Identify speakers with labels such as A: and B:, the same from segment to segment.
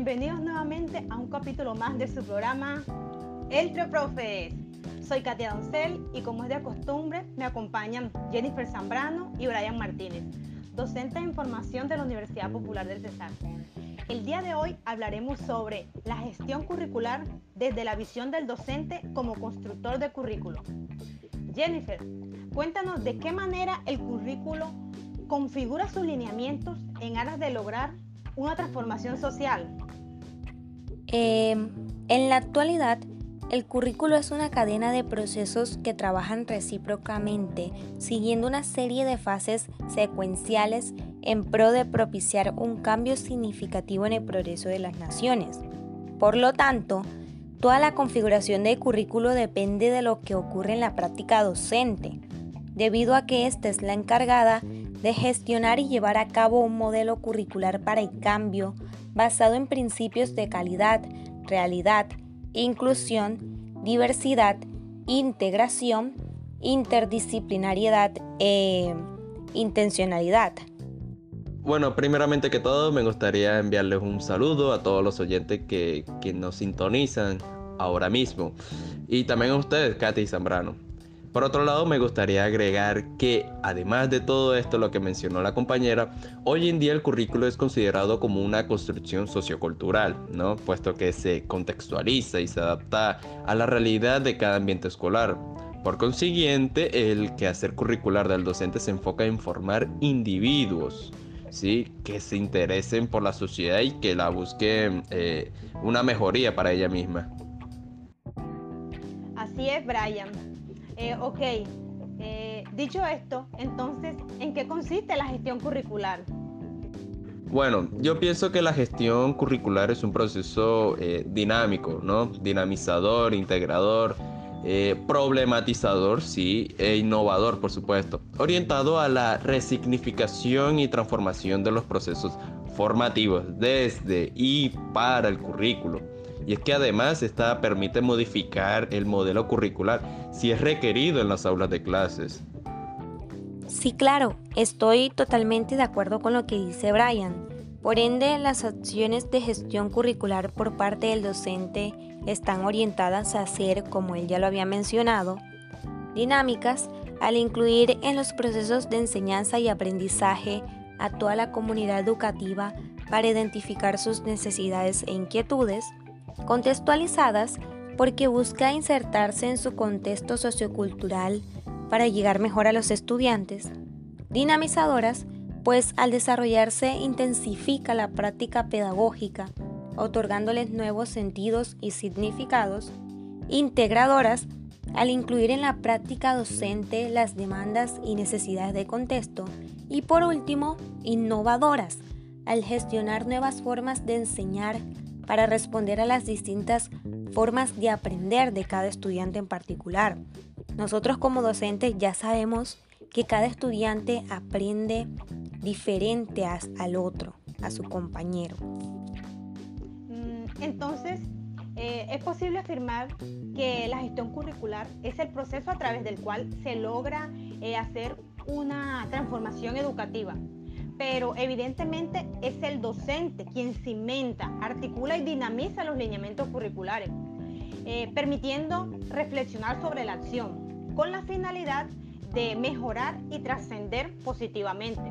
A: Bienvenidos nuevamente a un capítulo más de su programa Entre Profes. Soy Katia Doncel y como es de costumbre me acompañan Jennifer Zambrano y Brian Martínez, docentes de información de la Universidad Popular del Cesar. El día de hoy hablaremos sobre la gestión curricular desde la visión del docente como constructor de currículo. Jennifer, cuéntanos de qué manera el currículo configura sus lineamientos en aras de lograr una transformación social.
B: Em, en la actualidad, el currículo es una cadena de procesos que trabajan recíprocamente, siguiendo una serie de fases secuenciales en pro de propiciar un cambio significativo en el progreso de las naciones. Por lo tanto, toda la configuración del currículo depende de lo que ocurre en la práctica docente, debido a que ésta es la encargada de gestionar y llevar a cabo un modelo curricular para el cambio basado en principios de calidad, realidad, inclusión, diversidad, integración, interdisciplinariedad e intencionalidad.
C: Bueno, primeramente que todo me gustaría enviarles un saludo a todos los oyentes que, que nos sintonizan ahora mismo y también a ustedes, Katy Zambrano. Por otro lado, me gustaría agregar que, además de todo esto, lo que mencionó la compañera, hoy en día el currículo es considerado como una construcción sociocultural, ¿no? Puesto que se contextualiza y se adapta a la realidad de cada ambiente escolar. Por consiguiente, el quehacer curricular del docente se enfoca en formar individuos, ¿sí? Que se interesen por la sociedad y que la busquen eh, una mejoría para ella misma.
A: Así es, Brian. Eh, ok, eh, dicho esto, entonces, ¿en qué consiste la gestión curricular?
C: Bueno, yo pienso que la gestión curricular es un proceso eh, dinámico, ¿no? Dinamizador, integrador, problematizador, sí, e innovador, por supuesto, orientado a la resignificación y transformación de los procesos formativos desde y para el currículo y es que además esta permite modificar el modelo curricular si es requerido en las aulas de clases.
B: Sí, claro, estoy totalmente de acuerdo con lo que dice Brian. Por ende, las acciones de gestión curricular por parte del docente están orientadas a ser, como él ya lo había mencionado, dinámicas al incluir en los procesos de enseñanza y aprendizaje a toda la comunidad educativa para identificar sus necesidades e inquietudes, contextualizadas porque busca insertarse en su contexto sociocultural para llegar mejor a los estudiantes, dinamizadoras, pues al desarrollarse intensifica la práctica pedagógica, otorgándoles nuevos sentidos y significados, integradoras, al incluir en la práctica docente las demandas y necesidades de contexto, y por último, innovadoras, al gestionar nuevas formas de enseñar para responder a las distintas formas de aprender de cada estudiante en particular. Nosotros como docentes ya sabemos que cada estudiante aprende diferente al otro, a su compañero.
A: Mm, entonces, eh, es posible afirmar que la gestión curricular es el proceso a través del cual se logra eh, hacer una transformación educativa pero evidentemente es el docente quien cimenta, articula y dinamiza los lineamientos curriculares, eh, permitiendo reflexionar sobre la acción, con la finalidad de mejorar y trascender positivamente.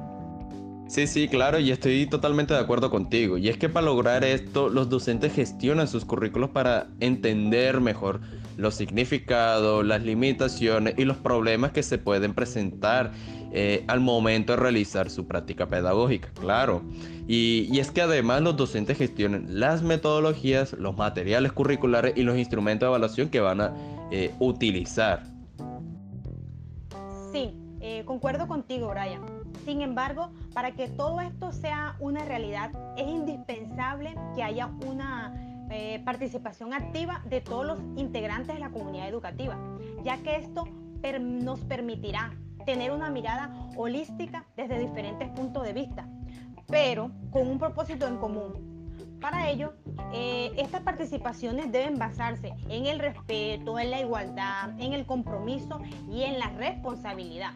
C: Sí, sí, claro, y estoy totalmente de acuerdo contigo. Y es que para lograr esto, los docentes gestionan sus currículos para entender mejor los significados, las limitaciones y los problemas que se pueden presentar eh, al momento de realizar su práctica pedagógica, claro. Y, es que además los docentes gestionan las metodologías, los materiales curriculares y los instrumentos de evaluación que van a eh, utilizar.
A: Sí, eh, concuerdo contigo, Brian. Sin embargo, para que todo esto sea una realidad, es indispensable que haya una participación activa de todos los integrantes de la comunidad educativa, ya que esto nos permitirá tener una mirada holística desde diferentes puntos de vista, pero con un propósito en común. Para ello, eh, estas participaciones deben basarse en el respeto, en la igualdad, en el compromiso y en la responsabilidad.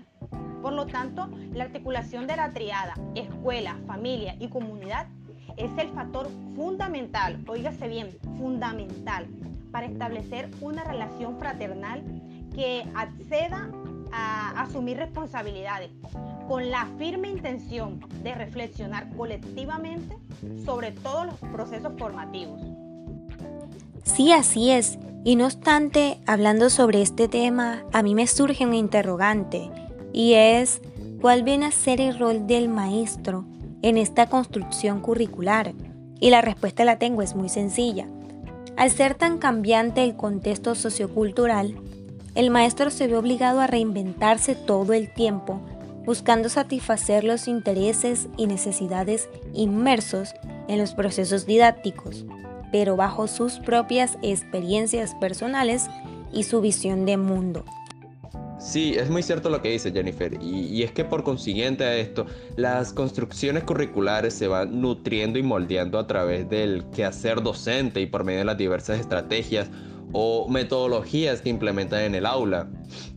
A: Por lo tanto, la articulación de la triada escuela, familia y comunidad es el factor fundamental, oígase bien, fundamental, para establecer una relación fraternal que acceda a asumir responsabilidades con la firme intención de reflexionar colectivamente sobre todos los procesos formativos.
B: Sí, así es. Y no obstante, hablando sobre este tema, a mí me surge un interrogante y es cuál viene a ser el rol del maestro en esta construcción curricular. Y la respuesta la tengo, es muy sencilla. Al ser tan cambiante el contexto sociocultural, el maestro se ve obligado a reinventarse todo el tiempo, buscando satisfacer los intereses y necesidades inmersos en los procesos didácticos, pero bajo sus propias experiencias personales y su visión de mundo.
C: Sí, es muy cierto lo que dice Jennifer, y, es que por consiguiente a esto, las construcciones curriculares se van nutriendo y moldeando a través del quehacer docente y por medio de las diversas estrategias o metodologías que implementan en el aula,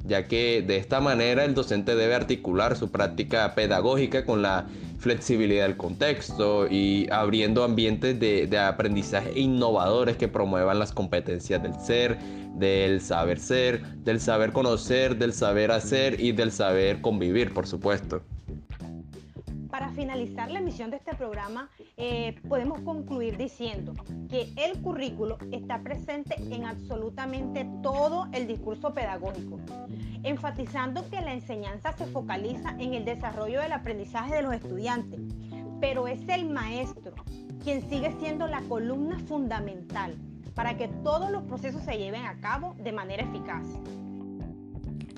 C: ya que de esta manera el docente debe articular su práctica pedagógica con la flexibilidad del contexto y abriendo ambientes de, aprendizaje innovadores que promuevan las competencias del ser, del saber ser, del saber conocer, del saber hacer y del saber convivir, por supuesto
A: finalizar la emisión de este programa, eh, podemos concluir diciendo que el currículo está presente en absolutamente todo el discurso pedagógico, enfatizando que la enseñanza se focaliza en el desarrollo del aprendizaje de los estudiantes, pero es el maestro quien sigue siendo la columna fundamental para que todos los procesos se lleven a cabo de manera eficaz.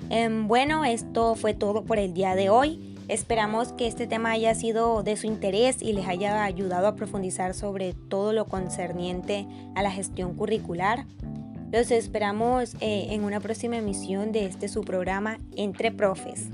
B: Em, bueno, esto fue todo por el día de hoy. Esperamos que este tema haya sido de su interés y les haya ayudado a profundizar sobre todo lo concerniente a la gestión curricular. Los esperamos eh, en una próxima emisión de este su programa Entre Profes.